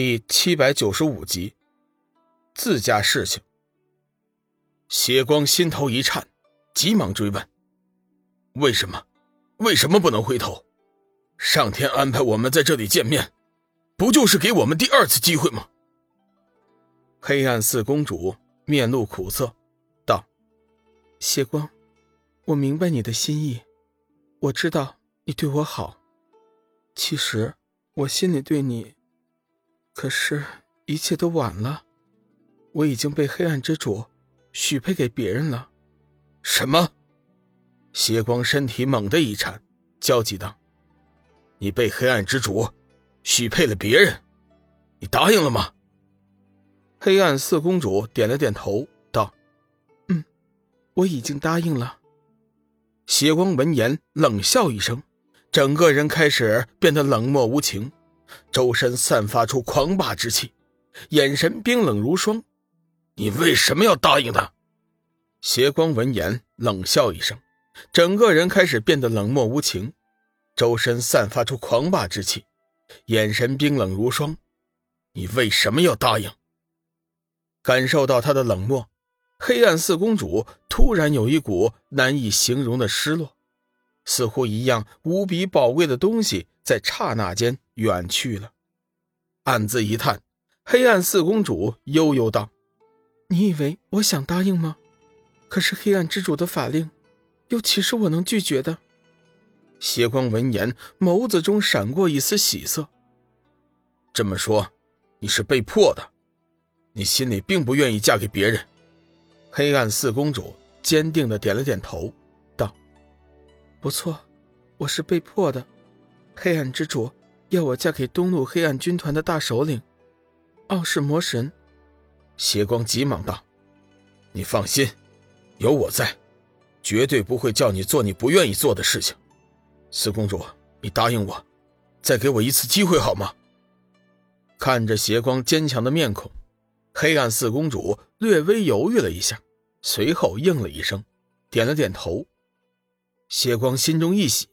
第七百九十五集，自家事情。血光心头一颤，急忙追问：“为什么？为什么不能回头？上天安排我们在这里见面，不就是给我们第二次机会吗？”黑暗四公主面露苦涩，道：“血光，我明白你的心意，我知道你对我好。其实我心里对你……”可是，一切都晚了，我已经被黑暗之主许配给别人了。什么？邪光身体猛地一颤，焦急道：“你被黑暗之主许配了别人？你答应了吗？”黑暗四公主点了点头，道：“嗯，我已经答应了。”邪光闻言冷笑一声，整个人开始变得冷漠无情。周身散发出狂霸之气，眼神冰冷如霜。你为什么要答应他？邪光闻言冷笑一声，整个人开始变得冷漠无情，周身散发出狂霸之气，眼神冰冷如霜。你为什么要答应？感受到他的冷漠，黑暗四公主突然有一股难以形容的失落，似乎一样无比宝贵的东西在刹那间。远去了，暗自一叹。黑暗四公主悠悠道：“你以为我想答应吗？可是黑暗之主的法令，又岂是我能拒绝的？”邪光闻言，眸子中闪过一丝喜色。这么说，你是被迫的，你心里并不愿意嫁给别人。黑暗四公主坚定的点了点头，道：“不错，我是被迫的。黑暗之主。”要我嫁给东路黑暗军团的大首领，傲世魔神。邪光急忙道：“你放心，有我在，绝对不会叫你做你不愿意做的事情。四公主，你答应我，再给我一次机会好吗？”看着邪光坚强的面孔，黑暗四公主略微犹豫了一下，随后应了一声，点了点头。邪光心中一喜，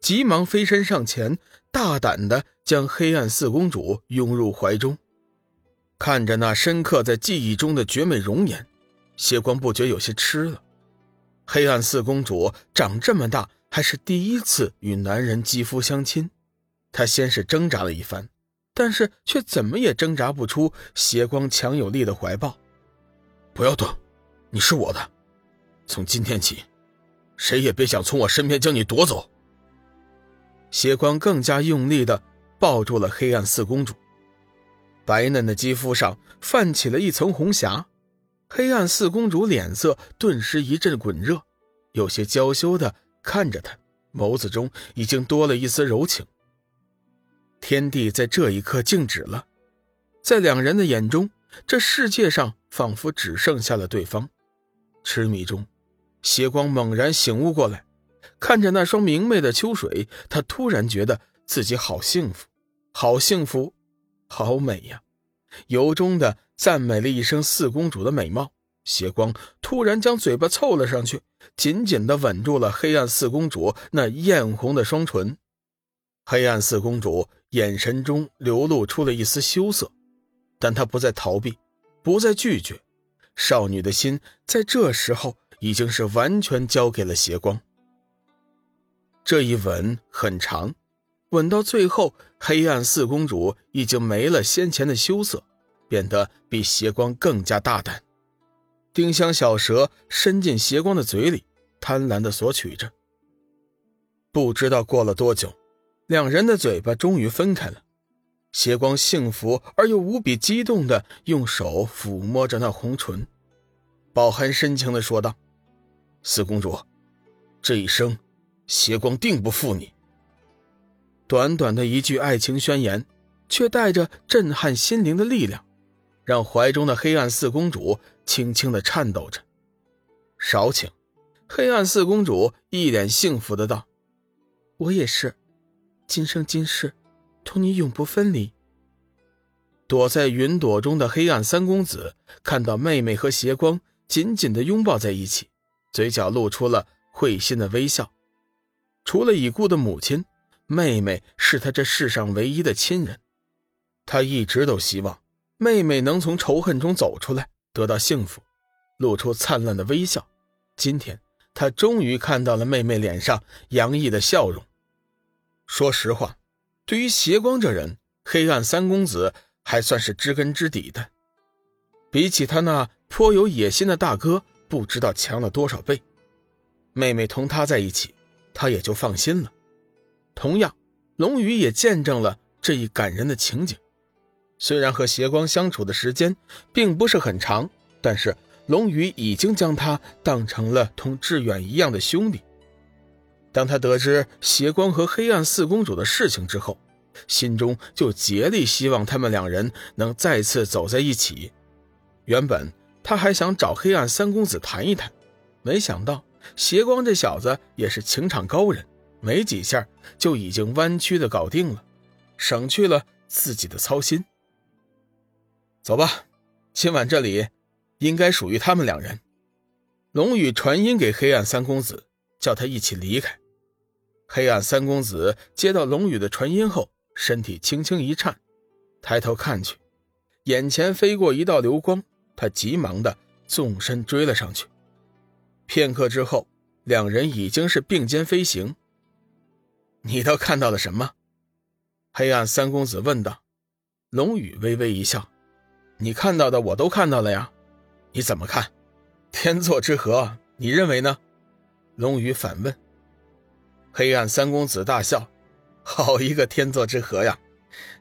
急忙飞身上前。大胆的将黑暗四公主拥入怀中，看着那深刻在记忆中的绝美容颜，邪光不觉有些痴了。黑暗四公主长这么大还是第一次与男人肌肤相亲，她先是挣扎了一番，但是却怎么也挣扎不出邪光强有力的怀抱。不要动，你是我的，从今天起，谁也别想从我身边将你夺走。邪光更加用力的抱住了黑暗四公主，白嫩的肌肤上泛起了一层红霞，黑暗四公主脸色顿时一阵滚热，有些娇羞的看着他，眸子中已经多了一丝柔情。天地在这一刻静止了，在两人的眼中，这世界上仿佛只剩下了对方。痴迷中，邪光猛然醒悟过来。看着那双明媚的秋水，他突然觉得自己好幸福，好幸福，好美呀！由衷的赞美了一声四公主的美貌。邪光突然将嘴巴凑了上去，紧紧的吻住了黑暗四公主那艳红的双唇。黑暗四公主眼神中流露出了一丝羞涩，但她不再逃避，不再拒绝。少女的心在这时候已经是完全交给了邪光。这一吻很长，吻到最后，黑暗四公主已经没了先前的羞涩，变得比邪光更加大胆。丁香小蛇伸进邪光的嘴里，贪婪地索取着。不知道过了多久，两人的嘴巴终于分开了。邪光幸福而又无比激动地用手抚摸着那红唇，饱含深情地说道：“四公主，这一生。”邪光定不负你。短短的一句爱情宣言，却带着震撼心灵的力量，让怀中的黑暗四公主轻轻的颤抖着。少请，黑暗四公主一脸幸福的道：“我也是，今生今世，同你永不分离。”躲在云朵中的黑暗三公子看到妹妹和邪光紧紧的拥抱在一起，嘴角露出了会心的微笑。除了已故的母亲，妹妹是他这世上唯一的亲人。他一直都希望妹妹能从仇恨中走出来，得到幸福，露出灿烂的微笑。今天，他终于看到了妹妹脸上洋溢的笑容。说实话，对于邪光这人，黑暗三公子还算是知根知底的，比起他那颇有野心的大哥，不知道强了多少倍。妹妹同他在一起，他也就放心了。同样，龙宇也见证了这一感人的情景。虽然和邪光相处的时间并不是很长，但是龙宇已经将他当成了同志远一样的兄弟。当他得知邪光和黑暗四公主的事情之后，心中就竭力希望他们两人能再次走在一起。原本他还想找黑暗三公子谈一谈，没想到邪光这小子也是情场高人。没几下就已经弯曲的搞定了，省去了自己的操心。走吧，今晚这里应该属于他们两人。龙宇传音给黑暗三公子，叫他一起离开。黑暗三公子接到龙宇的传音后，身体轻轻一颤，抬头看去，眼前飞过一道流光，他急忙的纵身追了上去。片刻之后，两人已经是并肩飞行。你都看到了什么？黑暗三公子问道。龙宇微微一笑：“你看到的我都看到了呀。你怎么看？天作之合，你认为呢？”龙宇反问。黑暗三公子大笑：“好一个天作之合呀！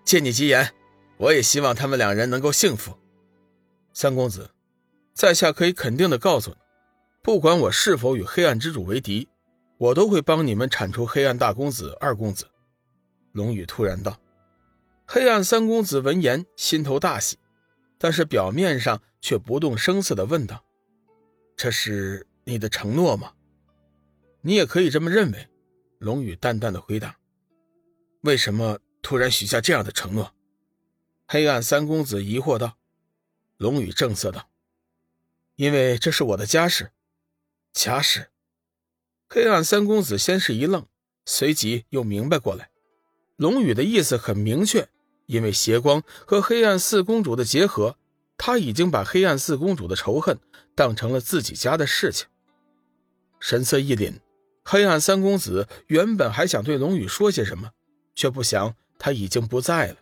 借你吉言，我也希望他们两人能够幸福。”三公子，在下可以肯定的告诉你，不管我是否与黑暗之主为敌。我都会帮你们铲除黑暗大公子、二公子。”龙宇突然道。黑暗三公子闻言心头大喜，但是表面上却不动声色的问道：“这是你的承诺吗？”“你也可以这么认为。”龙宇淡淡的回答。“为什么突然许下这样的承诺？”黑暗三公子疑惑道。龙宇正色道：“因为这是我的家事，家事。”黑暗三公子先是一愣，随即又明白过来，龙宇的意思很明确，因为邪光和黑暗四公主的结合，他已经把黑暗四公主的仇恨当成了自己家的事情。神色一凛，黑暗三公子原本还想对龙宇说些什么，却不想他已经不在了。